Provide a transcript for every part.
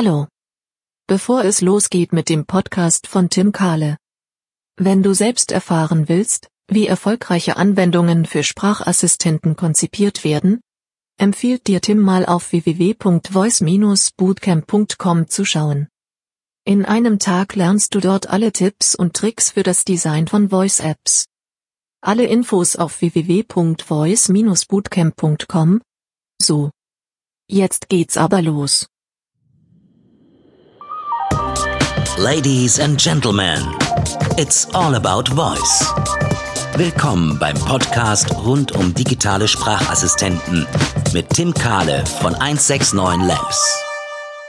Hallo. Bevor es losgeht mit dem Podcast von Tim Kahle. Wenn du selbst erfahren willst, wie erfolgreiche Anwendungen für Sprachassistenten konzipiert werden, empfiehlt dir Tim mal auf www.voice-bootcamp.com zu schauen. In einem Tag lernst du dort alle Tipps und Tricks für das Design von Voice Apps. Alle Infos auf www.voice-bootcamp.com. So. Jetzt geht's aber los. Ladies and Gentlemen, it's all about voice. Willkommen beim Podcast rund um digitale Sprachassistenten mit Tim Kahle von 169 Labs.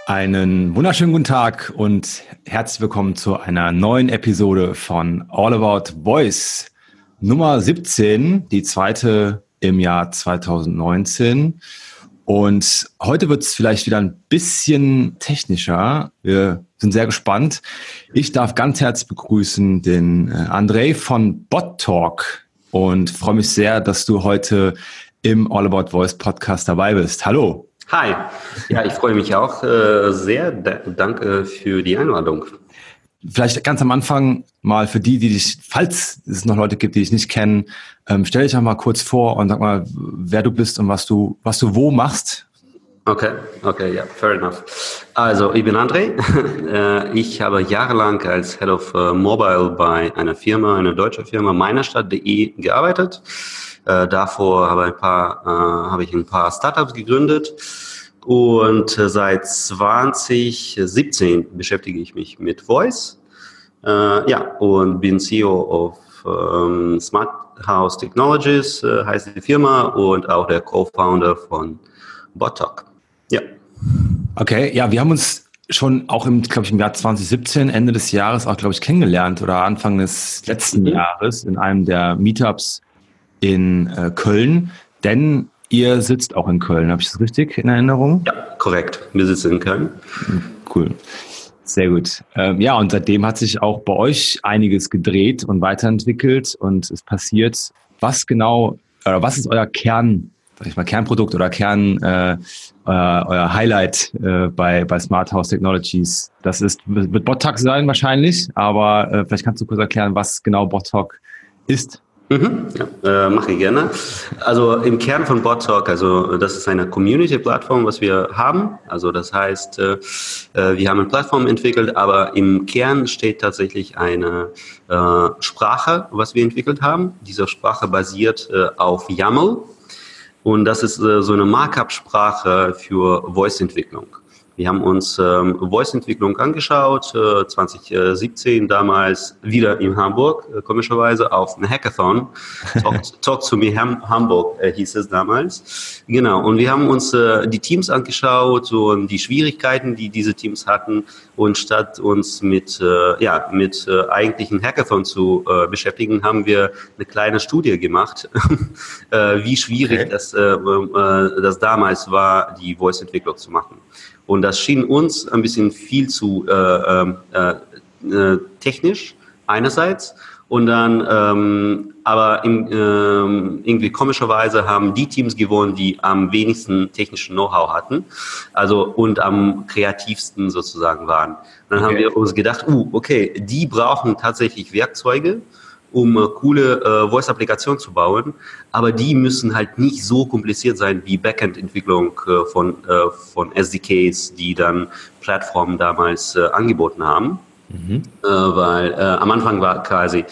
Einen wunderschönen guten Tag und herzlich willkommen zu einer neuen Episode von All About Voice Nummer 17, die zweite im Jahr 2019. Und heute wird es vielleicht wieder ein bisschen technischer. Wir sind sehr gespannt. Ich darf ganz herzlich begrüßen den äh, André von Bot Talk und freue mich sehr, dass du heute im All About Voice Podcast dabei bist. Hallo. Hi. Ja, ich freue mich auch äh, sehr. danke für die Einladung. Vielleicht ganz am Anfang mal für die, die dich, falls es noch Leute gibt, die dich nicht kennen, ähm, stell dich einmal kurz vor und sag mal, wer du bist und was du, was du wo machst. Okay, okay, ja, fair enough. Also, ich bin André. Äh, ich habe jahrelang als Head of äh, Mobile bei einer Firma, einer deutschen Firma, meinerstadt.de gearbeitet. Äh, davor habe, ein paar, habe ich ein paar Startups gegründet und äh, seit 2017 beschäftige ich mich mit Voice. Äh, ja, und bin CEO of ähm, Smart House Technologies, äh, heißt die Firma, und auch der Co-Founder von BotTalk. Ja. Okay, ja, wir haben uns schon auch im, glaube ich, im Jahr 2017, Ende des Jahres auch, glaube ich, kennengelernt oder Anfang des letzten mhm. Jahres in einem der Meetups in äh, Köln. Denn Ihr sitzt auch in Köln, habe ich das richtig in Erinnerung? Ja, korrekt. Wir sitzen in Köln. Cool. Sehr gut. Ähm, ja, und seitdem hat sich auch bei euch einiges gedreht und weiterentwickelt und es passiert. Was genau, oder was ist euer Kern, sag ich mal, Kernprodukt oder Kern, äh, euer, euer Highlight äh, bei, bei Smart House Technologies? Das ist, wird BotTalk sein wahrscheinlich, aber äh, vielleicht kannst du kurz erklären, was genau BotTalk ist. Mhm, ja, äh, mache ich gerne. Also im Kern von BotTalk, also das ist eine Community-Plattform, was wir haben. Also das heißt, äh, äh, wir haben eine Plattform entwickelt, aber im Kern steht tatsächlich eine äh, Sprache, was wir entwickelt haben. Diese Sprache basiert äh, auf YAML und das ist äh, so eine Markup-Sprache für Voice-Entwicklung. Wir haben uns ähm, Voice-Entwicklung angeschaut, äh, 2017 damals wieder in Hamburg, äh, komischerweise auf einem Hackathon. Talk, Talk to Me Ham Hamburg äh, hieß es damals. Genau, und wir haben uns äh, die Teams angeschaut und die Schwierigkeiten, die diese Teams hatten. Und statt uns mit, äh, ja, mit äh, eigentlichen Hackathon zu äh, beschäftigen, haben wir eine kleine Studie gemacht, äh, wie schwierig okay. das, äh, äh, das damals war, die Voice-Entwicklung zu machen. Und das schien uns ein bisschen viel zu äh, ähm, äh, äh, technisch einerseits und dann, ähm, aber im, ähm, irgendwie komischerweise haben die Teams gewonnen, die am wenigsten technischen Know-how hatten, also und am kreativsten sozusagen waren. dann okay. haben wir uns gedacht, uh, okay, die brauchen tatsächlich Werkzeuge um äh, coole äh, Voice-Applikationen zu bauen, aber die müssen halt nicht so kompliziert sein wie Backend-Entwicklung äh, von, äh, von SDKs, die dann Plattformen damals äh, angeboten haben. Mhm. Äh, weil äh, am Anfang war quasi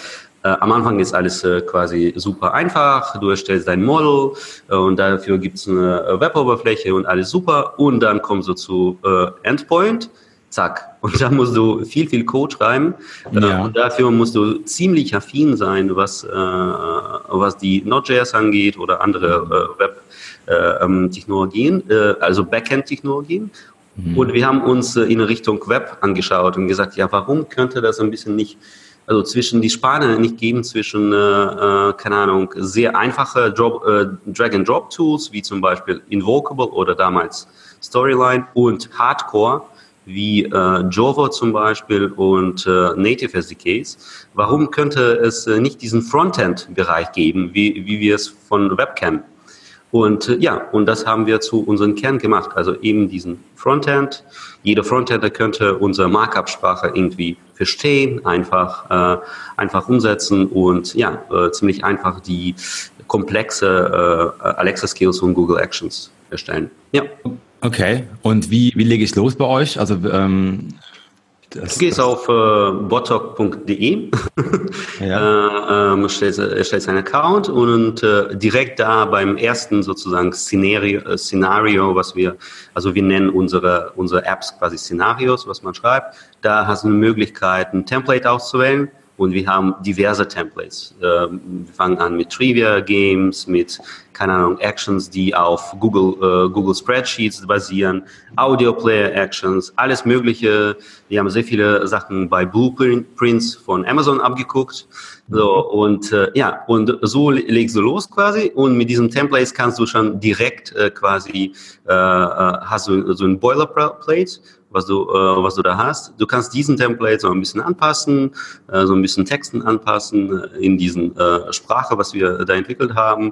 äh, am Anfang ist alles äh, quasi super einfach. Du erstellst dein Model äh, und dafür gibt es eine Web-Oberfläche und alles super. Und dann kommst du zu Endpoint zack. Und da musst du viel, viel Code schreiben. Äh, ja. Und dafür musst du ziemlich affin sein, was, äh, was die Node.js angeht oder andere äh, Web-Technologien, äh, ähm, äh, also Backend-Technologien. Mhm. Und wir haben uns äh, in Richtung Web angeschaut und gesagt, ja, warum könnte das ein bisschen nicht also zwischen die Spanne nicht geben zwischen, äh, keine Ahnung, sehr einfache Drop, äh, Drag-and-Drop-Tools, wie zum Beispiel Invocable oder damals Storyline und Hardcore, wie äh, Java zum Beispiel und äh, Native SDKs. Warum könnte es äh, nicht diesen Frontend-Bereich geben, wie, wie wir es von Web kennen? Und äh, ja, und das haben wir zu unserem Kern gemacht. Also eben diesen Frontend. Jeder Frontender könnte unsere Markup-Sprache irgendwie verstehen, einfach, äh, einfach umsetzen und ja, äh, ziemlich einfach die komplexe äh, Alexa Skills und Google Actions erstellen. Ja. Okay. Und wie, wie lege ich los bei euch? Also ähm, das, du gehst auf äh, botok.de, ja. äh, ähm, stellst, erstellst einen Account und äh, direkt da beim ersten sozusagen Szenario, äh, Szenario, was wir, also wir nennen unsere, unsere Apps quasi Szenarios, was man schreibt, da hast du eine Möglichkeit, ein Template auszuwählen und wir haben diverse Templates. Ähm, wir fangen an mit Trivia Games, mit, keine Ahnung, Actions, die auf Google, äh, Google Spreadsheets basieren, Audio Player Actions, alles Mögliche. Wir haben sehr viele Sachen bei Blueprints von Amazon abgeguckt. So, und äh, ja, und so legst du los quasi und mit diesen Templates kannst du schon direkt äh, quasi, äh, äh hast du so ein Boilerplate was du, äh, was du da hast. Du kannst diesen Template so ein bisschen anpassen, äh, so ein bisschen Texten anpassen äh, in diesen äh, Sprache, was wir da entwickelt haben.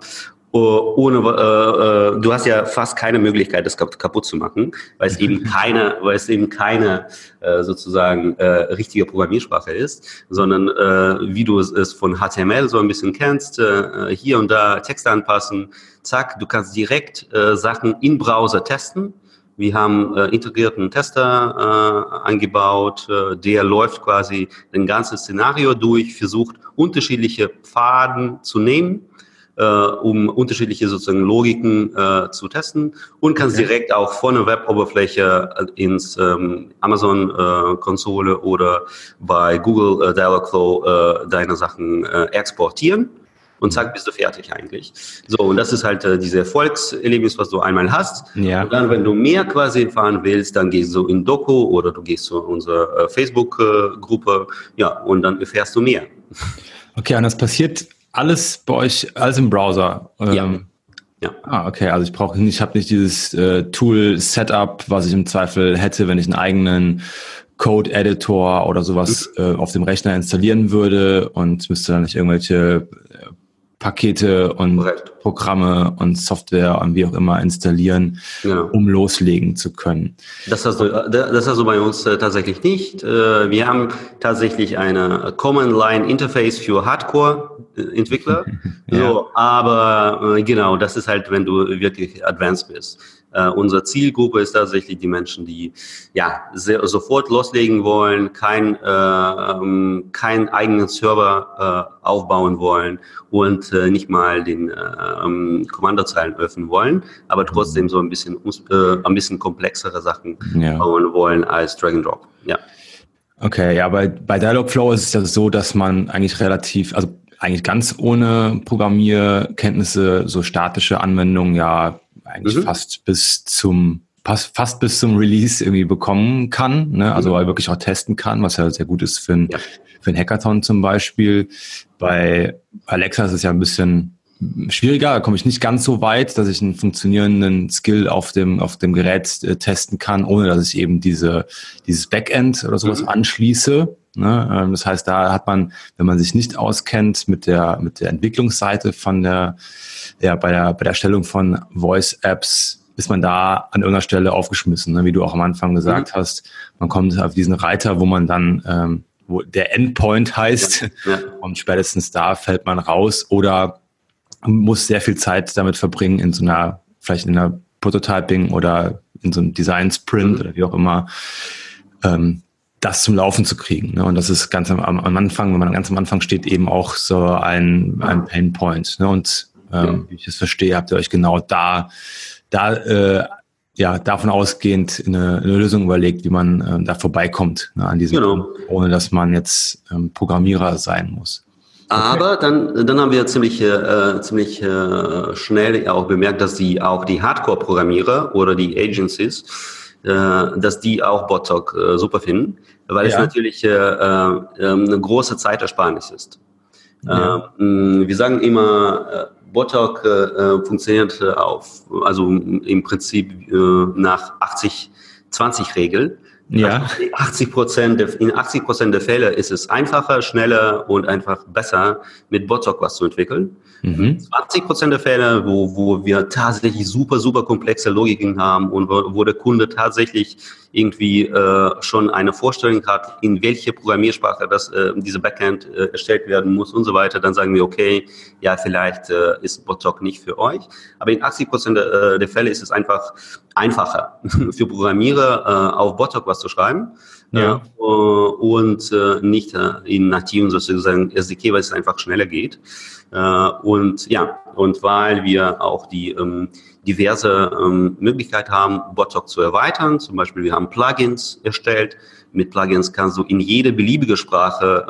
Ohne, äh, äh, du hast ja fast keine Möglichkeit, das kaputt zu machen, weil es eben keine, weil es eben keine äh, sozusagen äh, richtige Programmiersprache ist, sondern äh, wie du es von HTML so ein bisschen kennst, äh, hier und da Texte anpassen, zack, du kannst direkt äh, Sachen im Browser testen wir haben äh, integrierten Tester äh, eingebaut, äh, der läuft quasi ein ganzes Szenario durch, versucht unterschiedliche Pfaden zu nehmen, äh, um unterschiedliche sozusagen Logiken äh, zu testen und kannst okay. direkt auch von der Web-Oberfläche äh, ins ähm, Amazon-Konsole äh, oder bei Google äh, Dialogflow äh, deine Sachen äh, exportieren und zack, bist du fertig eigentlich. So, und das ist halt äh, diese Erfolgserlebnis, was du einmal hast. Ja. Und dann, wenn du mehr quasi erfahren willst, dann gehst du in Doku oder du gehst zu unserer äh, Facebook-Gruppe, ja, und dann erfährst du mehr. Okay, und das passiert alles bei euch, alles im Browser? Ja. Ähm, ja. Ah, okay. Also ich brauche nicht, ich habe nicht dieses äh, Tool-Setup, was ich im Zweifel hätte, wenn ich einen eigenen Code-Editor oder sowas mhm. äh, auf dem Rechner installieren würde und müsste dann nicht irgendwelche äh, Pakete und Correct. Programme und Software und wie auch immer installieren, ja. um loslegen zu können. Das hast du, das hast du bei uns äh, tatsächlich nicht. Äh, wir haben tatsächlich eine Common Line Interface für Hardcore-Entwickler. ja. so, aber äh, genau, das ist halt, wenn du wirklich advanced bist. Äh, unsere Zielgruppe ist tatsächlich die Menschen, die ja sehr, sofort loslegen wollen, kein, äh, ähm, keinen eigenen Server äh, aufbauen wollen und äh, nicht mal den äh, ähm, Kommandozeilen öffnen wollen, aber trotzdem so ein bisschen, äh, ein bisschen komplexere Sachen ja. bauen wollen als Drag and Drop. Ja. Okay, ja, bei, bei Dialogflow ist es ja so, dass man eigentlich relativ, also eigentlich ganz ohne Programmierkenntnisse so statische Anwendungen ja eigentlich mhm. fast bis zum fast bis zum Release irgendwie bekommen kann, ne? also mhm. wirklich auch testen kann, was ja sehr gut ist für ein, ja. für ein Hackathon zum Beispiel. Bei Alexa ist es ja ein bisschen schwieriger, da komme ich nicht ganz so weit, dass ich einen funktionierenden Skill auf dem, auf dem Gerät äh, testen kann, ohne dass ich eben diese, dieses Backend oder sowas mhm. anschließe. Ne? Ähm, das heißt, da hat man, wenn man sich nicht auskennt mit der, mit der Entwicklungsseite von der, ja, bei der, bei der Erstellung von Voice-Apps, ist man da an irgendeiner Stelle aufgeschmissen, ne? wie du auch am Anfang gesagt mhm. hast. Man kommt auf diesen Reiter, wo man dann, ähm, wo der Endpoint heißt, ja. und spätestens da fällt man raus oder muss sehr viel Zeit damit verbringen in so einer, vielleicht in einer Prototyping oder in so einem Design Sprint mhm. oder wie auch immer, ähm, das zum Laufen zu kriegen. Ne? Und das ist ganz am, am, Anfang, wenn man ganz am Anfang steht, eben auch so ein, ein Pain Point. Ne? Und ähm, wie ich es verstehe, habt ihr euch genau da, da äh, ja, davon ausgehend eine, eine Lösung überlegt, wie man ähm, da vorbeikommt ne, an diesem genau. Punkt, ohne dass man jetzt ähm, Programmierer sein muss. Aber dann, dann haben wir ziemlich, äh, ziemlich äh, schnell auch bemerkt, dass die auch die Hardcore-Programmierer oder die Agencies, äh, dass die auch Bottalk äh, super finden weil ja. es natürlich äh, äh, eine große Zeitersparnis ist. Ja. Äh, wir sagen immer, äh, Botok äh, äh, funktioniert auf, also im Prinzip äh, nach 80-20-Regel. Ja. 80 Prozent, in 80 Prozent der Fälle ist es einfacher, schneller und einfach besser, mit Botsock was zu entwickeln. Mhm. 20 Prozent der Fälle, wo, wo wir tatsächlich super, super komplexe Logiken haben und wo, wo der Kunde tatsächlich irgendwie äh, schon eine Vorstellung hat, in welche Programmiersprache das, äh, diese Backend äh, erstellt werden muss und so weiter, dann sagen wir, okay, ja, vielleicht äh, ist Botsock nicht für euch. Aber in 80 Prozent der, äh, der Fälle ist es einfach einfacher für Programmierer äh, auf Botsock was zu schreiben ja. äh, und äh, nicht äh, in nativen sozusagen SDK, weil es einfach schneller geht. Äh, und ja, und weil wir auch die ähm, diverse ähm, Möglichkeit haben, Botsock zu erweitern. Zum Beispiel, wir haben Plugins erstellt. Mit Plugins kannst du in jede beliebige Sprache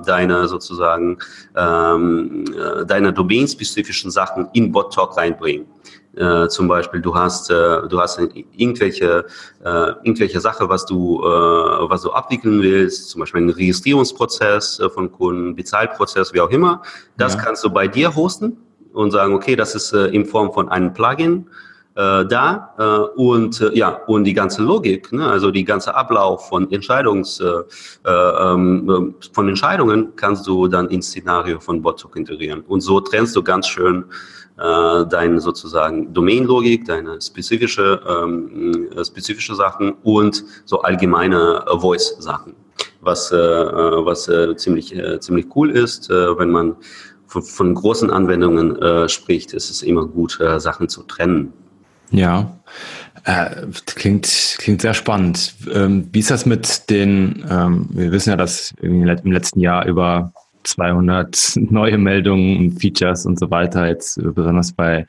äh, deine sozusagen ähm, äh, deine domainspezifischen Sachen in BotTalk reinbringen. Äh, zum Beispiel, du hast, äh, du hast irgendwelche, äh, irgendwelche Sache, was du, äh, was du abwickeln willst, zum Beispiel einen Registrierungsprozess äh, von Kunden, Bezahlprozess, wie auch immer. Das ja. kannst du bei dir hosten und sagen, okay, das ist äh, in Form von einem Plugin äh, da äh, und äh, ja und die ganze Logik, ne, also die ganze Ablauf von Entscheidungs äh, äh, ähm, von Entscheidungen kannst du dann ins Szenario von Botzug integrieren und so trennst du ganz schön äh, deine sozusagen Domain-Logik, deine spezifische ähm, äh, spezifische Sachen und so allgemeine Voice-Sachen, was äh, äh was äh, ziemlich äh, ziemlich cool ist, äh, wenn man von, von großen Anwendungen äh, spricht, ist es immer gut, äh, Sachen zu trennen. Ja, äh, klingt, klingt sehr spannend. Ähm, wie ist das mit den, ähm, wir wissen ja, dass im letzten Jahr über 200 neue Meldungen Features und so weiter jetzt besonders bei,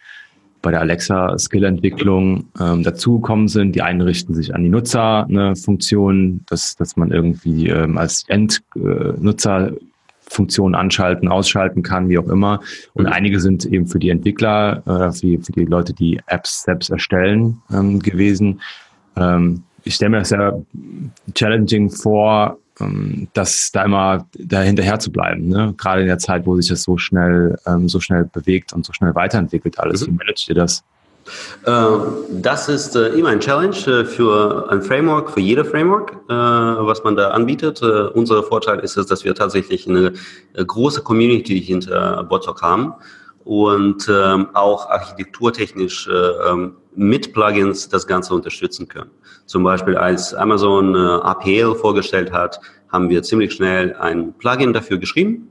bei der Alexa-Skill-Entwicklung ähm, dazugekommen sind. Die einen richten sich an die Nutzerfunktion, ne, dass, dass man irgendwie ähm, als Endnutzer Funktionen anschalten, ausschalten kann, wie auch immer. Und mhm. einige sind eben für die Entwickler, äh, für, die, für die Leute, die Apps selbst erstellen, ähm, gewesen. Ähm, ich stelle mir das sehr challenging vor, ähm, das da immer dahinterher zu bleiben. Ne? Gerade in der Zeit, wo sich das so schnell, ähm, so schnell bewegt und so schnell weiterentwickelt alles. Mhm. Wie managt ihr das? Ähm, das ist äh, immer ein Challenge äh, für ein Framework, für jede Framework, äh, was man da anbietet. Unser Vorteil ist es, dass wir tatsächlich eine große Community hinter Botok haben und ähm, auch architekturtechnisch mit Plugins das Ganze unterstützen können. Zum Beispiel als Amazon APL vorgestellt hat, haben wir ziemlich schnell ein Plugin dafür geschrieben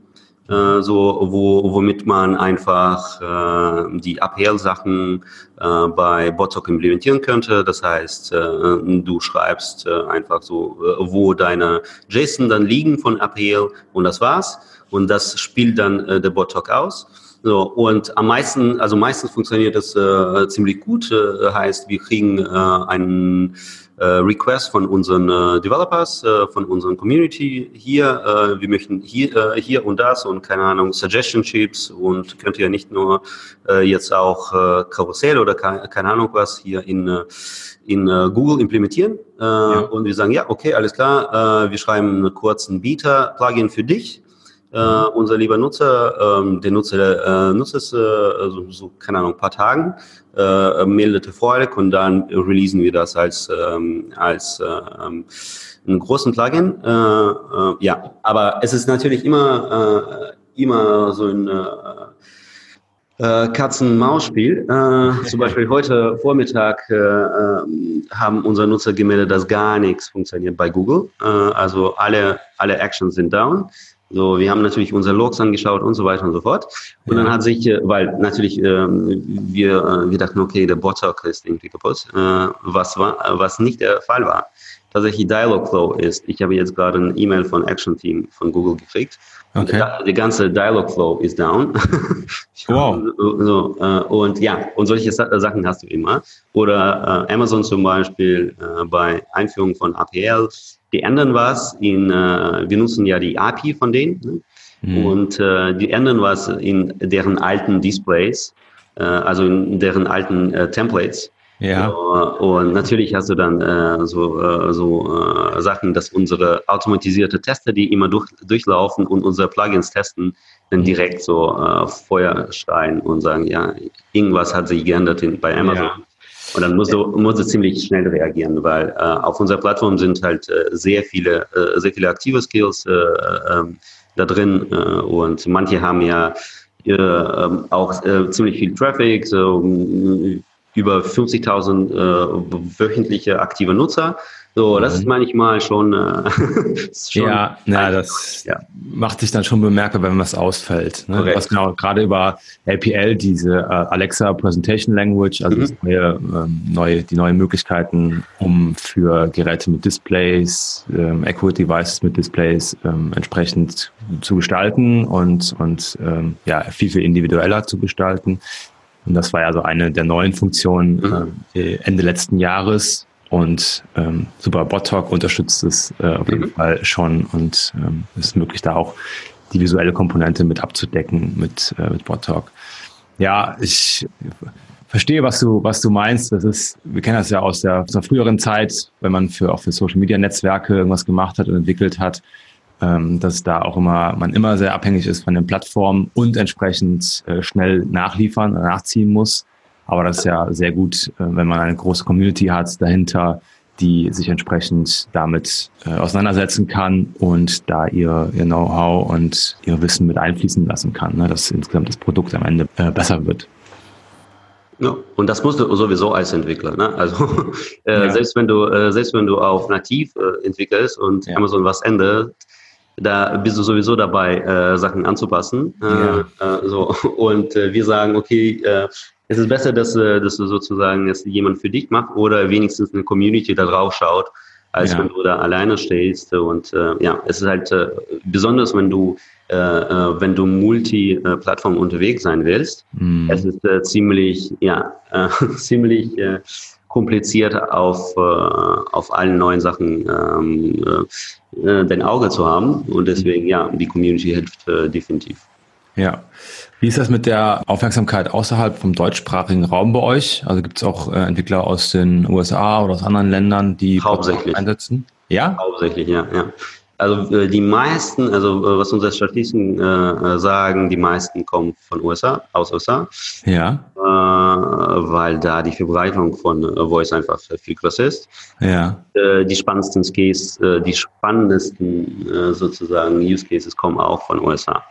äh, so, wo, womit man einfach äh, die APL-Sachen äh, bei Botsock implementieren könnte. Das heißt, äh, du schreibst äh, einfach so, äh, wo deine JSON dann liegen von APL und das war's. Und das spielt dann äh, der Botsock aus. So, und am meisten, also meistens funktioniert das äh, ziemlich gut. Äh, heißt, wir kriegen äh, einen äh, Request von unseren äh, Developers, äh, von unseren Community hier. Äh, wir möchten hier, äh, hier und das und keine Ahnung, Suggestion Chips und könnt ihr nicht nur äh, jetzt auch äh, Karussell oder keine, keine Ahnung was hier in, äh, in äh, Google implementieren. Äh, ja. Und wir sagen, ja, okay, alles klar, äh, wir schreiben einen kurzen Beta-Plugin für dich äh, unser lieber Nutzer, ähm, der Nutzer äh, nutzt es äh, so, so, keine Ahnung, ein paar Tagen, äh, meldet Erfolg und dann releasen wir das als, ähm, als äh, ähm, einen großen Plugin. Äh, äh, ja, aber es ist natürlich immer, äh, immer so ein äh, äh Katzen-Maus-Spiel. Äh, zum Beispiel heute Vormittag äh, äh, haben unsere Nutzer gemeldet, dass gar nichts funktioniert bei Google. Äh, also alle, alle Actions sind down. So, wir haben natürlich unsere Logs angeschaut und so weiter und so fort. Und ja. dann hat sich, äh, weil natürlich ähm, wir, äh, wir dachten, okay, der Bot-Talk ist irgendwie kaputt, äh, was war, was nicht der Fall war. Tatsächlich Dialogflow ist. Ich habe jetzt gerade ein E-Mail von Action Team von Google gekriegt. Okay. Der, der ganze Dialogflow ist down. wow. so, äh, und ja, und solche Sachen hast du immer. Oder äh, Amazon zum Beispiel äh, bei Einführung von APL die ändern was in, äh, wir nutzen ja die API von denen ne? mhm. und äh, die ändern was in deren alten Displays, äh, also in deren alten äh, Templates. Ja. und natürlich hast du dann äh, so, äh, so äh, Sachen, dass unsere automatisierte Tester, die immer durch, durchlaufen und unsere Plugins testen, dann direkt so äh, Feuer schreien und sagen, ja, irgendwas hat sich geändert in, bei Amazon. Ja. Und dann musst du, musst du ziemlich schnell reagieren, weil äh, auf unserer Plattform sind halt äh, sehr viele, äh, sehr viele aktive Skills äh, ähm, da drin äh, und manche haben ja äh, ähm, auch äh, ziemlich viel Traffic, so über 50.000 äh, wöchentliche aktive Nutzer. So, das ist mhm. manchmal schon, äh, schon ja, ja, das ja. macht sich dann schon bemerkbar, wenn was ausfällt. Ne? Was genau gerade über LPL, diese äh, Alexa Presentation Language, also mhm. neue, ähm, neue, die neuen Möglichkeiten, um für Geräte mit Displays, ähm, Accurate Devices mit Displays ähm, entsprechend zu gestalten und, und ähm, ja, viel, viel individueller zu gestalten. Und das war ja so eine der neuen Funktionen mhm. äh, Ende letzten Jahres. Und ähm, Super Bot Talk unterstützt es äh, auf jeden mhm. Fall schon und ähm, ist möglich, da auch die visuelle Komponente mit abzudecken mit, äh, mit Bot Talk. Ja, ich verstehe, was du, was du meinst. Das ist, wir kennen das ja aus der, aus der früheren Zeit, wenn man für auch für Social Media Netzwerke irgendwas gemacht hat und entwickelt hat, ähm, dass da auch immer man immer sehr abhängig ist von den Plattformen und entsprechend äh, schnell nachliefern nachziehen muss. Aber das ist ja sehr gut, äh, wenn man eine große Community hat dahinter, die sich entsprechend damit äh, auseinandersetzen kann und da ihr, ihr Know-how und ihr Wissen mit einfließen lassen kann, ne, dass insgesamt das Produkt am Ende äh, besser wird. Ja, und das musst du sowieso als Entwickler. Ne? Also äh, ja. selbst wenn du äh, selbst wenn du auf nativ äh, entwickelst und ja. Amazon was ändert, da bist du sowieso dabei, äh, Sachen anzupassen. Äh, ja. Äh, so. Und äh, wir sagen, okay, äh, es ist besser, dass, äh, dass du sozusagen dass jemand für dich macht oder wenigstens eine Community da drauf schaut, als ja. wenn du da alleine stehst. Und äh, ja, es ist halt äh, besonders, wenn du äh, äh wenn du multi-Plattform unterwegs sein willst. Mhm. Es ist äh, ziemlich, ja, äh, ziemlich äh, kompliziert auf, äh, auf allen neuen Sachen ähm, äh, dein Auge zu haben. Und deswegen, ja, die Community hilft äh, definitiv. Ja. Wie ist das mit der Aufmerksamkeit außerhalb vom deutschsprachigen Raum bei euch? Also gibt es auch äh, Entwickler aus den USA oder aus anderen Ländern, die Hauptsächlich. einsetzen? Ja? Hauptsächlich, ja, ja. Also äh, die meisten, also äh, was unsere Statistiken äh, sagen, die meisten kommen von USA, aus USA. Ja. Äh, weil da die Verbreitung von äh, Voice einfach viel größer ist. Ja. Die spannendsten Case, die spannendsten sozusagen Use Cases kommen auch von USA.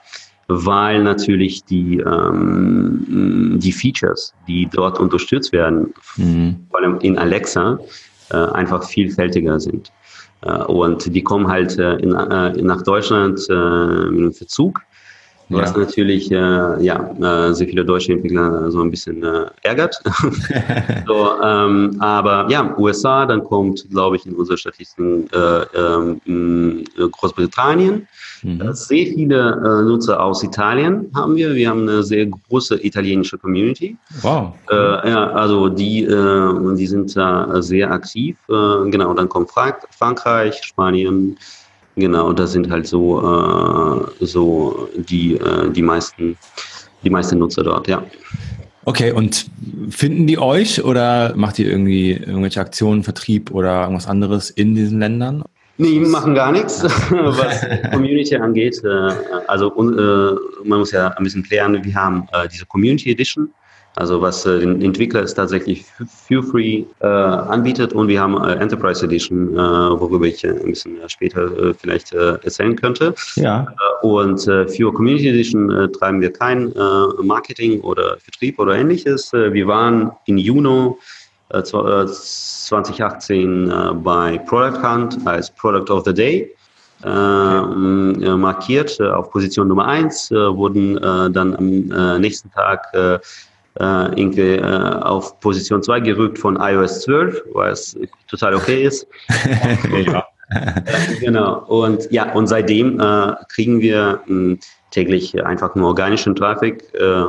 Weil natürlich die, ähm, die Features, die dort unterstützt werden, mhm. vor allem in Alexa, einfach vielfältiger sind. Äh, und die kommen halt äh, in, äh, nach Deutschland mit einem Verzug, was ja. natürlich ja, sehr viele deutsche Entwickler so ein bisschen ärgert. so, ähm, aber ja, USA, dann kommt, glaube ich, in unserer Statistiken ähm, Großbritannien. Mhm. Sehr viele äh, Nutzer aus Italien haben wir. Wir haben eine sehr große italienische Community. Wow. Äh, ja, also die, äh, die sind da sehr aktiv. Äh, genau, dann kommt Frank Frankreich, Spanien. Genau, das sind halt so, äh, so die, äh, die, meisten, die meisten Nutzer dort, ja. Okay, und finden die euch oder macht ihr irgendwie irgendwelche Aktionen, Vertrieb oder irgendwas anderes in diesen Ländern? Nee, wir machen gar nichts, was Community angeht. Äh, also äh, man muss ja ein bisschen klären, wir haben äh, diese Community Edition, also was den Entwickler es tatsächlich für free anbietet und wir haben Enterprise Edition, worüber ich ein bisschen später vielleicht erzählen könnte. Ja. und für Community Edition treiben wir kein Marketing oder Vertrieb oder ähnliches. wir waren in Juno 2018 äh, bei Product Hunt als Product of the Day äh, äh markiert. auf Position Nummer 1 wurden dann am nächsten Tag irgendwie auf Position 2 gerückt von iOS 12, was total okay ist. ja. genau. Und ja, und seitdem äh, kriegen wir äh, täglich einfach nur organischen Traffic äh,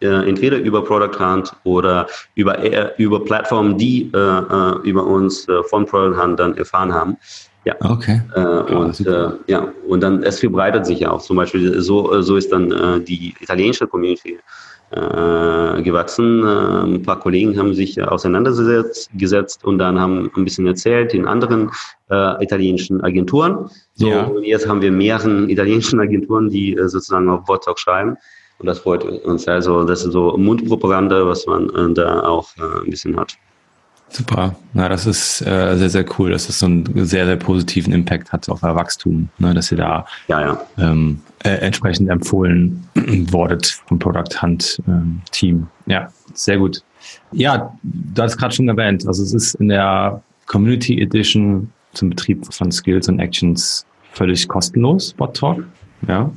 äh, entweder über Product Hunt oder über, äh, über Plattformen, die äh, äh über uns äh, von Product Hunt dann erfahren haben. Ja. Okay. Äh, und ja, und dann es verbreitet sich ja auch. Zum Beispiel so, so ist dann die italienische Community gewachsen. ein paar Kollegen haben sich auseinandergesetzt gesetzt und dann haben ein bisschen erzählt in anderen italienischen Agenturen. So, ja. und jetzt haben wir mehrere italienischen Agenturen, die sozusagen auf WhatsApp schreiben Und das freut uns. Also das ist so Mundpropaganda, was man äh, da auch äh, ein bisschen hat. Super. Na, das ist äh, sehr, sehr cool, dass das so einen sehr, sehr positiven Impact hat auf euer Wachstum, ne, dass ihr da ja, ja. Ähm, äh, entsprechend empfohlen wurdet vom Product Hunt ähm, Team. Ja, sehr gut. Ja, du hast gerade schon erwähnt, also es ist in der Community Edition zum Betrieb von Skills und Actions völlig kostenlos, Bot Talk. Ja.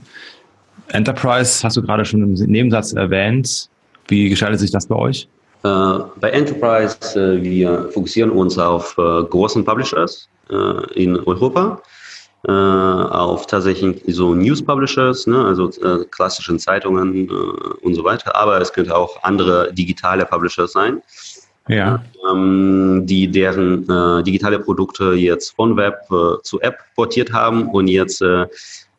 Enterprise hast du gerade schon im Nebensatz erwähnt. Wie gestaltet sich das bei euch? Äh, bei Enterprise, äh, wir fokussieren uns auf äh, großen Publishers in Europa, auf tatsächlich so News Publishers, ne, also klassischen Zeitungen und so weiter, aber es könnte auch andere digitale Publishers sein. Ja. Ähm, die deren digitale Produkte jetzt von Web zu App portiert haben und jetzt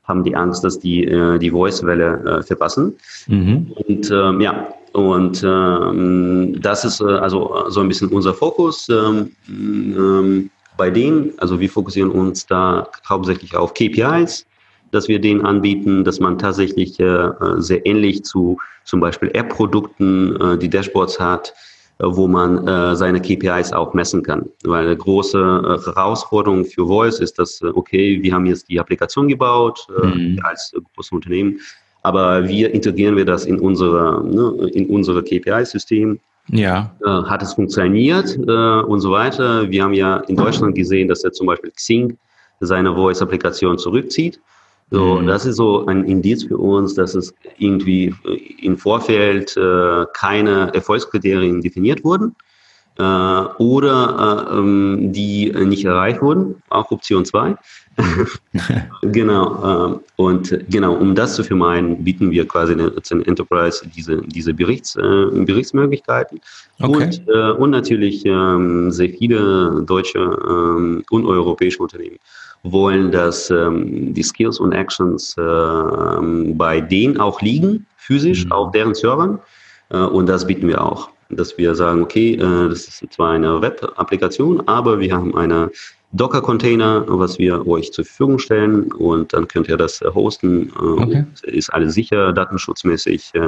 haben die Angst, dass die die Voice-Welle verpassen. Mhm. Und ähm, ja, und ähm, das ist äh, also äh, so ein bisschen unser Fokus. Ähm, ähm, bei denen, also wir fokussieren uns da hauptsächlich auf KPIs, dass wir denen anbieten, dass man tatsächlich äh, sehr ähnlich zu zum Beispiel App-Produkten äh, die Dashboards hat, äh, wo man äh, seine KPIs auch messen kann. Weil eine große Herausforderung für Voice ist, dass, okay, wir haben jetzt die Applikation gebaut mhm. als großes Unternehmen, aber wir integrieren wir das in unsere, ne, in unsere KPI-System. Ja. Äh, hat es funktioniert äh, und so weiter. Wir haben ja in Deutschland gesehen, dass er zum Beispiel Xing seine Voice-Applikation zurückzieht. So, mhm. das ist so ein Indiz für uns, dass es irgendwie im Vorfeld äh, keine Erfolgskriterien definiert wurden äh, oder äh, ähm, die nicht erreicht wurden, auch Option 2. genau. Äh, und genau, um das zu vermeiden, bieten wir quasi den Enterprise diese, diese Berichts, äh, Berichtsmöglichkeiten. Okay. Und, äh, und natürlich ähm, sehr viele deutsche ähm, und europäische Unternehmen wollen, dass ähm, die Skills und Actions bei denen auch liegen, physisch mhm. auf deren Servern. Äh, und das bieten wir auch dass wir sagen, okay, äh, das ist zwar eine Web-Applikation, aber wir haben eine Docker-Container, was wir euch zur Verfügung stellen und dann könnt ihr das äh, hosten. Äh, okay. Ist alles sicher, datenschutzmäßig äh,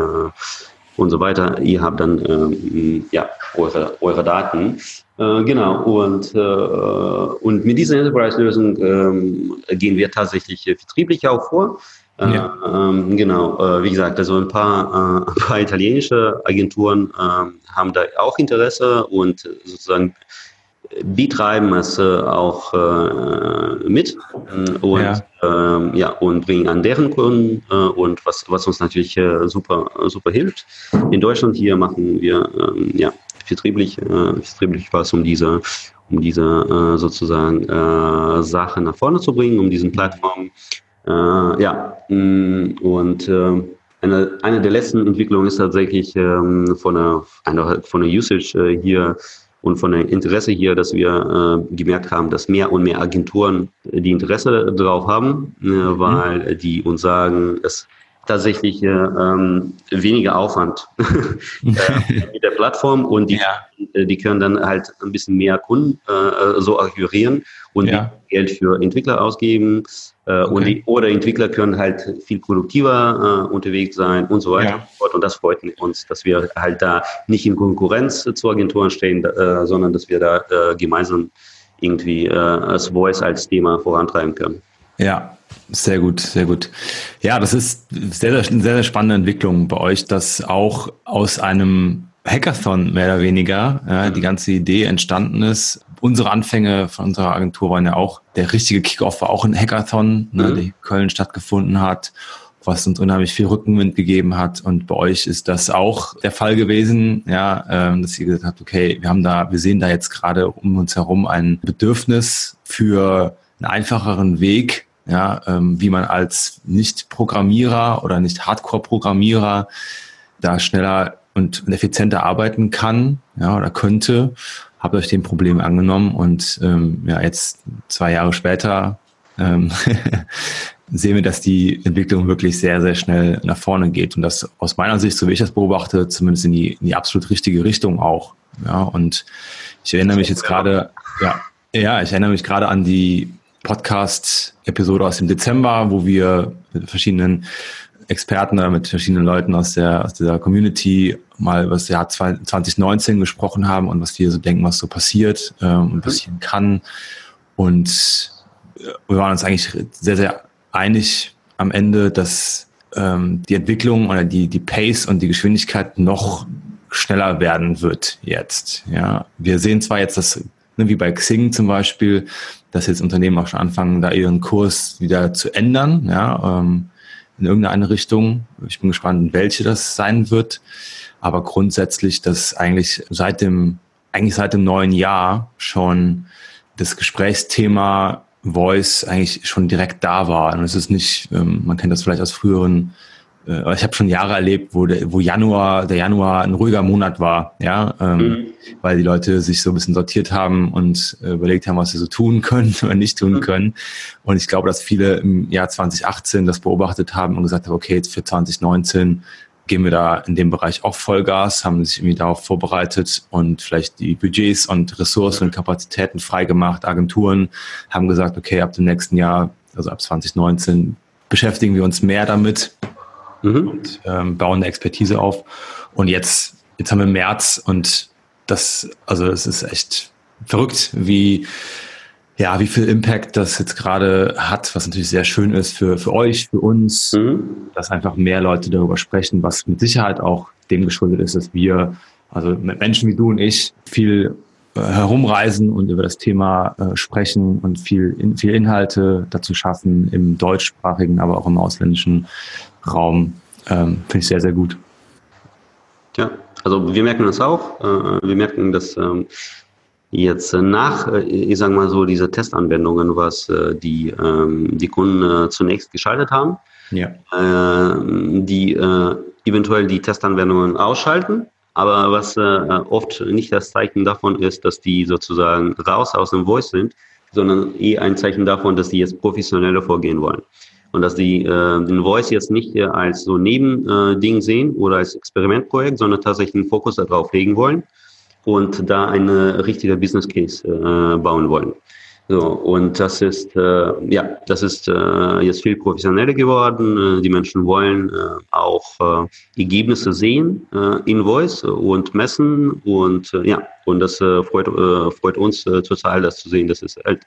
und so weiter. Ihr habt dann ähm, ja, eure, eure Daten. Äh, genau, und, äh, und mit dieser Enterprise-Lösung ähm, gehen wir tatsächlich vertrieblich auch vor. Ja. Ähm, genau, äh, wie gesagt, also ein paar, äh, ein paar italienische Agenturen äh, haben da auch Interesse und sozusagen betreiben es äh, auch äh, mit äh, und ja. Ähm, ja. und bringen an deren Kunden äh, und was was uns natürlich äh, super super hilft. In Deutschland hier machen wir ähm, ja vertrieblich äh, vertrieblich was um diese um diese sozusagen Sache nach vorne zu bringen, um diesen Plattformen ja mm, und eine, eine der letzten Entwicklungen ist tatsächlich ähm, von, einer, von der Usage hier und von dem Interesse hier, dass wir äh, gemerkt haben, dass mehr und mehr Agenturen die Interesse darauf haben, äh, weil mhm. die uns sagen, es tatsächlich äh, ähm, weniger Aufwand äh, mit der Plattform und die, ja. Äh, die können dann halt ein bisschen mehr Kunden äh, so akquirieren und ja. Geld für Entwickler ausgeben. Äh, okay. und die, oder Entwickler können halt viel produktiver äh, unterwegs sein und so weiter ja. und das freut uns, dass wir halt da nicht in Konkurrenz zu Agenturen stehen, äh, sondern dass wir da äh, gemeinsam irgendwie äh, das Voice als Thema vorantreiben können. Ja, sehr gut, sehr gut. Ja, das ist sehr, sehr, sehr, sehr spannende Entwicklung bei euch, dass auch aus einem Hackathon mehr oder weniger ja, die ganze Idee entstanden ist. Unsere Anfänge von unserer Agentur waren ja auch, der richtige Kickoff war auch ein Hackathon, ne, mhm. der in Köln stattgefunden hat, was uns unheimlich viel Rückenwind gegeben hat. Und bei euch ist das auch der Fall gewesen, ja, ähm, dass ihr gesagt habt, okay, wir haben da, wir sehen da jetzt gerade um uns herum ein Bedürfnis für einen einfacheren Weg, ja, ähm, wie man als Nicht-Programmierer oder nicht Hardcore-Programmierer da schneller und effizienter arbeiten kann, ja, oder könnte, habt euch dem Problem angenommen und ähm, ja, jetzt zwei Jahre später ähm, sehen wir, dass die Entwicklung wirklich sehr, sehr schnell nach vorne geht und das aus meiner Sicht, so wie ich das beobachte, zumindest in die, in die absolut richtige Richtung auch. Ja, und ich erinnere mich jetzt gerade, ja, ja, ich erinnere mich gerade an die Podcast-Episode aus dem Dezember, wo wir mit verschiedenen Experten oder mit verschiedenen Leuten aus der aus dieser Community mal über das Jahr 2019 gesprochen haben und was wir so denken, was so passiert ähm, und passieren kann. Und äh, wir waren uns eigentlich sehr, sehr einig am Ende, dass ähm, die Entwicklung oder die, die Pace und die Geschwindigkeit noch schneller werden wird jetzt. Ja, wir sehen zwar jetzt, dass ne, wie bei Xing zum Beispiel, dass jetzt Unternehmen auch schon anfangen, da ihren Kurs wieder zu ändern, ja, ähm, in irgendeine Richtung. Ich bin gespannt, welche das sein wird. Aber grundsätzlich, dass eigentlich seit dem, eigentlich seit dem neuen Jahr schon das Gesprächsthema Voice eigentlich schon direkt da war. Und es ist nicht, ähm, man kennt das vielleicht aus früheren äh, ich habe schon Jahre erlebt, wo, der, wo Januar, der Januar ein ruhiger Monat war, ja, ähm, mhm. weil die Leute sich so ein bisschen sortiert haben und äh, überlegt haben, was sie so tun können oder nicht tun mhm. können. Und ich glaube, dass viele im Jahr 2018 das beobachtet haben und gesagt haben, okay, jetzt für 2019 gehen wir da in dem Bereich auch Vollgas, haben sich irgendwie darauf vorbereitet und vielleicht die Budgets und Ressourcen und Kapazitäten freigemacht. Agenturen haben gesagt, okay, ab dem nächsten Jahr, also ab 2019, beschäftigen wir uns mehr damit mhm. und ähm, bauen eine Expertise auf. Und jetzt, jetzt haben wir März und das, also es ist echt verrückt, wie, ja, wie viel Impact das jetzt gerade hat, was natürlich sehr schön ist für, für euch, für uns, mhm. dass einfach mehr Leute darüber sprechen, was mit Sicherheit auch dem geschuldet ist, dass wir, also mit Menschen wie du und ich, viel äh, herumreisen und über das Thema äh, sprechen und viel, in, viel Inhalte dazu schaffen im deutschsprachigen, aber auch im ausländischen Raum. Ähm, Finde ich sehr, sehr gut. Ja, also wir merken das auch. Äh, wir merken, dass ähm, jetzt nach, äh, ich sage mal so, diese Testanwendungen, was äh, die, ähm, die Kunden zunächst geschaltet haben, ja. die eventuell die Testanwendungen ausschalten. Aber was oft nicht das Zeichen davon ist, dass die sozusagen raus aus dem Voice sind, sondern eh ein Zeichen davon, dass die jetzt professioneller vorgehen wollen und dass die äh, den Voice jetzt nicht äh, als so Nebending äh, sehen oder als Experimentprojekt, sondern tatsächlich einen Fokus darauf legen wollen und da eine richtige Business Case äh, bauen wollen. So, und das ist, äh, ja, das ist äh, jetzt viel professioneller geworden. Äh, die Menschen wollen äh, auch äh, Ergebnisse sehen äh, in Voice und messen und äh, ja, und das äh, freut, äh, freut uns äh, total, das zu sehen. Das ist halt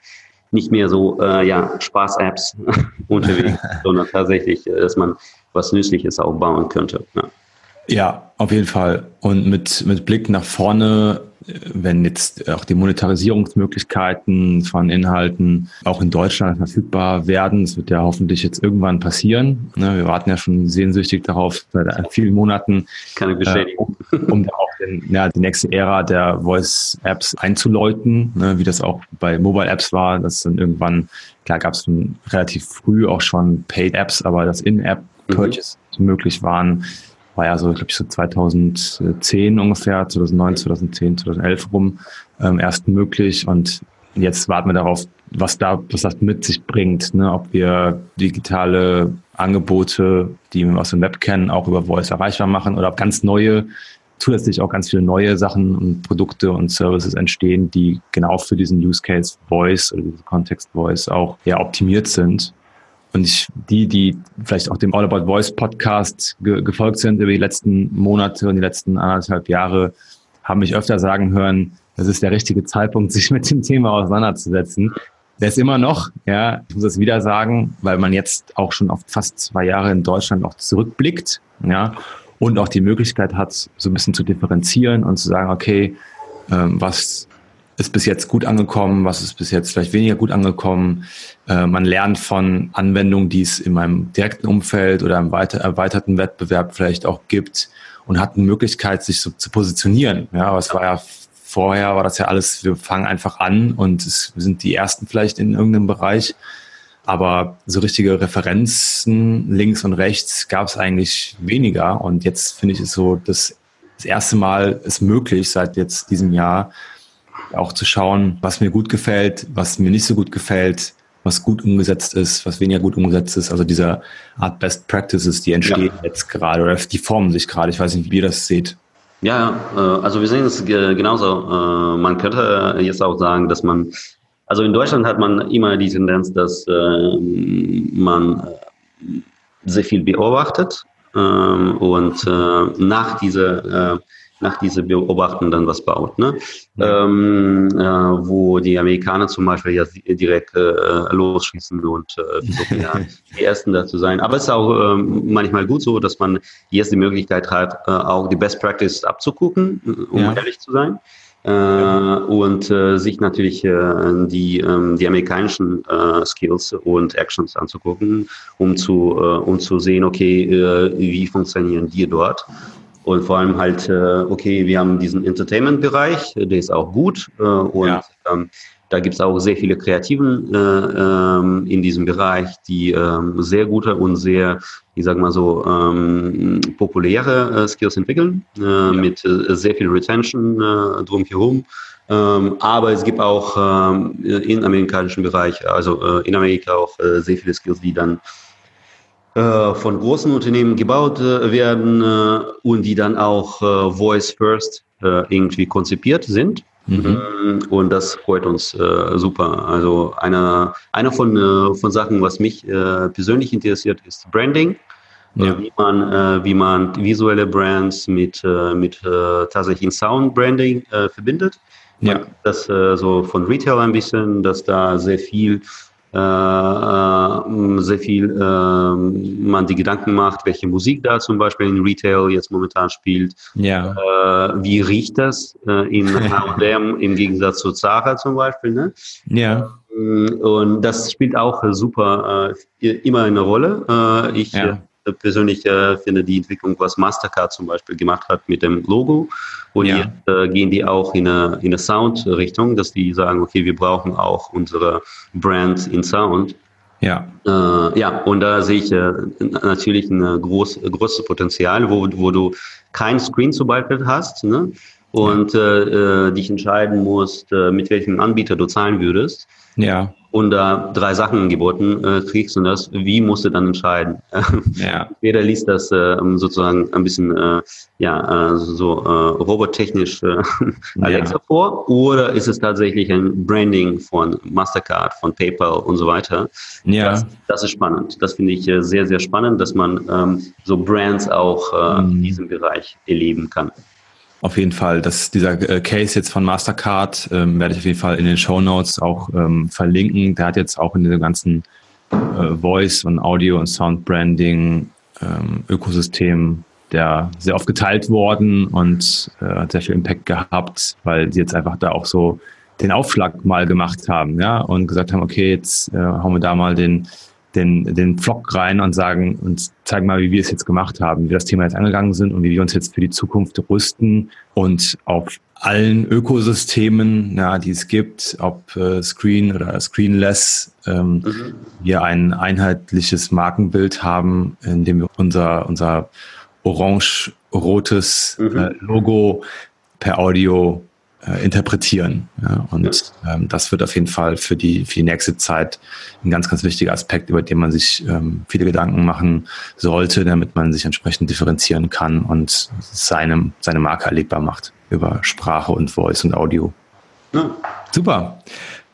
nicht mehr so äh, ja, Spaß-Apps unterwegs, sondern tatsächlich, äh, dass man was Nützliches auch bauen könnte. Ja. ja, auf jeden Fall. Und mit, mit Blick nach vorne wenn jetzt auch die Monetarisierungsmöglichkeiten von Inhalten auch in Deutschland verfügbar werden. Das wird ja hoffentlich jetzt irgendwann passieren. Ne, wir warten ja schon sehnsüchtig darauf seit vielen Monaten, bestätigen. Äh, um, um auch den, ja, die nächste Ära der Voice-Apps einzuläuten, ne, wie das auch bei Mobile-Apps war. Das dann irgendwann, klar gab es relativ früh auch schon Paid-Apps, aber das In-App-Purchase mhm. möglich waren war ja so, glaube ich, so 2010 ungefähr, 2009, 2010, 2011 rum ähm, erst möglich. Und jetzt warten wir darauf, was da, was das mit sich bringt, ne? ob wir digitale Angebote, die wir aus dem Web kennen, auch über Voice erreichbar machen oder ob ganz neue, zusätzlich auch ganz viele neue Sachen und Produkte und Services entstehen, die genau für diesen Use Case Voice oder diesen Context Voice auch ja optimiert sind. Und ich, die, die vielleicht auch dem All About Voice Podcast ge gefolgt sind über die letzten Monate und die letzten anderthalb Jahre, haben mich öfter sagen hören, das ist der richtige Zeitpunkt, sich mit dem Thema auseinanderzusetzen. Der ist immer noch, ja, ich muss das wieder sagen, weil man jetzt auch schon auf fast zwei Jahre in Deutschland auch zurückblickt, ja, und auch die Möglichkeit hat, so ein bisschen zu differenzieren und zu sagen, okay, ähm, was ist bis jetzt gut angekommen, was ist bis jetzt vielleicht weniger gut angekommen. Äh, man lernt von Anwendungen, die es in meinem direkten Umfeld oder im weiter, erweiterten Wettbewerb vielleicht auch gibt und hat eine Möglichkeit, sich so zu positionieren. Ja, aber es war ja vorher war das ja alles, wir fangen einfach an und es, wir sind die ersten vielleicht in irgendeinem Bereich. Aber so richtige Referenzen links und rechts gab es eigentlich weniger. Und jetzt finde ich es so, dass das erste Mal ist möglich seit jetzt diesem Jahr, auch zu schauen, was mir gut gefällt, was mir nicht so gut gefällt, was gut umgesetzt ist, was weniger gut umgesetzt ist. Also dieser Art Best Practices, die entstehen ja. jetzt gerade oder die formen sich gerade. Ich weiß nicht, wie ihr das seht. Ja, äh, also wir sehen es genauso. Äh, man könnte jetzt auch sagen, dass man, also in Deutschland hat man immer die Tendenz, dass äh, man sehr viel beobachtet ähm, und äh, nach dieser äh, nach dieser Beobachtung dann was baut. Ne? Ja. Ähm, äh, wo die Amerikaner zum Beispiel ja direkt äh, losschießen und äh, versuchen ja die Ersten da zu sein. Aber es ist auch ähm, manchmal gut so, dass man jetzt die Möglichkeit hat, äh, auch die Best Practice abzugucken, um ja. ehrlich zu sein. Äh, und äh, sich natürlich äh, die, ähm, die amerikanischen äh, Skills und Actions anzugucken, um zu, äh, um zu sehen, okay, äh, wie funktionieren die dort. Und vor allem halt, okay, wir haben diesen Entertainment-Bereich, der ist auch gut. und ja. ähm, da gibt es auch sehr viele Kreativen äh, ähm, in diesem Bereich, die ähm, sehr gute und sehr, ich sag mal so, ähm, populäre äh, Skills entwickeln, äh, ja. mit äh, sehr viel Retention äh, drumherum. Ähm, aber es gibt auch ähm, im amerikanischen Bereich, also äh, in Amerika auch sehr viele Skills, die dann von großen Unternehmen gebaut werden und die dann auch Voice First irgendwie konzipiert sind. Mhm. Und das freut uns äh, super. Also einer eine von, äh, von Sachen, was mich äh, persönlich interessiert, ist Branding. Ja. Wie, man, äh, wie man visuelle Brands mit, äh, mit äh, tatsächlichen Sound-Branding verbindet. Ja. Das so von Retail ein bisschen, dass da sehr viel äh, äh, sehr viel äh, man die Gedanken macht, welche Musik da zum Beispiel in Retail jetzt momentan spielt. Ja. Äh, wie riecht das äh, in H&M im Gegensatz zu Zara zum Beispiel? Ne? Ja. Und das spielt auch super äh, immer eine Rolle. Äh, ich ja persönlich äh, finde die Entwicklung, was Mastercard zum Beispiel gemacht hat mit dem Logo. Und ja. jetzt äh, gehen die auch in eine, in eine Sound-Richtung, dass die sagen, okay, wir brauchen auch unsere Brand in Sound. Ja. Äh, ja, und da sehe ich äh, natürlich ein groß, großes Potenzial, wo, wo du kein Screen zum Beispiel hast ne? und äh, äh, dich entscheiden musst, äh, mit welchem Anbieter du zahlen würdest. Ja und da drei Sachen geboten äh, kriegst und das, wie musst du dann entscheiden? Ja. Jeder liest das äh, sozusagen ein bisschen äh, ja, äh, so äh, robottechnisch äh, Alexa ja. vor oder ist es tatsächlich ein Branding von Mastercard, von PayPal und so weiter? Ja. Das, das ist spannend. Das finde ich äh, sehr, sehr spannend, dass man ähm, so Brands auch äh, mhm. in diesem Bereich erleben kann. Auf jeden Fall, dass dieser äh, Case jetzt von Mastercard ähm, werde ich auf jeden Fall in den Show Notes auch ähm, verlinken. Der hat jetzt auch in dem ganzen äh, Voice und Audio und Sound Branding ähm, Ökosystem der sehr oft geteilt worden und äh, hat sehr viel Impact gehabt, weil sie jetzt einfach da auch so den Aufschlag mal gemacht haben, ja, und gesagt haben, okay, jetzt äh, hauen wir da mal den den, den Vlog rein und sagen und zeigen mal, wie wir es jetzt gemacht haben, wie wir das Thema jetzt angegangen sind und wie wir uns jetzt für die Zukunft rüsten und auf allen Ökosystemen, ja, die es gibt, ob äh, Screen oder Screenless, ähm, mhm. wir ein einheitliches Markenbild haben, in dem wir unser, unser orange-rotes mhm. äh, Logo per Audio äh, interpretieren. Ja, und ähm, das wird auf jeden Fall für die, für die nächste Zeit ein ganz, ganz wichtiger Aspekt, über den man sich ähm, viele Gedanken machen sollte, damit man sich entsprechend differenzieren kann und seine, seine Marke erlebbar macht über Sprache und Voice und Audio. Ja. Super.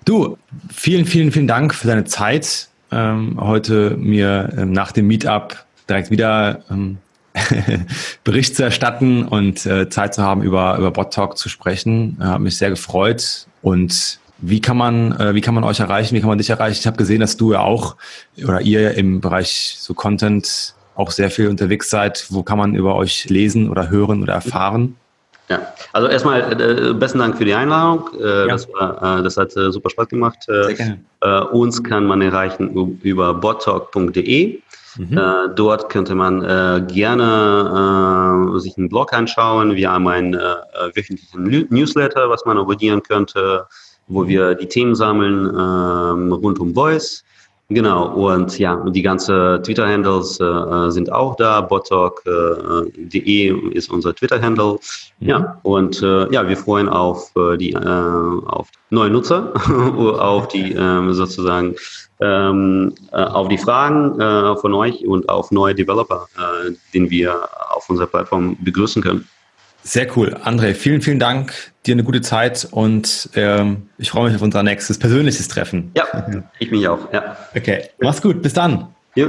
Du, vielen, vielen, vielen Dank für deine Zeit, ähm, heute mir ähm, nach dem Meetup direkt wieder ähm, Bericht zu erstatten und äh, Zeit zu haben, über, über Bot Talk zu sprechen. Äh, hat mich sehr gefreut. Und wie kann man, äh, wie kann man euch erreichen? Wie kann man dich erreichen? Ich habe gesehen, dass du ja auch oder ihr im Bereich so Content auch sehr viel unterwegs seid. Wo kann man über euch lesen oder hören oder erfahren? Ja, also erstmal äh, besten Dank für die Einladung. Äh, ja. das, war, äh, das hat äh, super Spaß gemacht. Äh. Äh, uns kann man erreichen über bottalk.de. Mhm. Äh, dort könnte man äh, gerne äh, sich einen Blog anschauen. Wir haben einen äh, wöchentlichen Newsletter, was man abonnieren könnte, wo wir die Themen sammeln ähm, rund um Voice. Genau, und ja, die ganze Twitter-Handles äh, sind auch da. Bottalk.de äh, ist unser Twitter-Handle. Mhm. Ja, und ja, wir freuen auf die auf neue Nutzer, auf die sozusagen ähm, äh, auf die Fragen äh, von euch und auf neue Developer, äh, den wir auf unserer Plattform begrüßen können. Sehr cool. André, vielen, vielen Dank. Dir eine gute Zeit und ähm, ich freue mich auf unser nächstes persönliches Treffen. Ja, ich mich auch. Ja. Okay, mach's gut. Bis dann. Ja.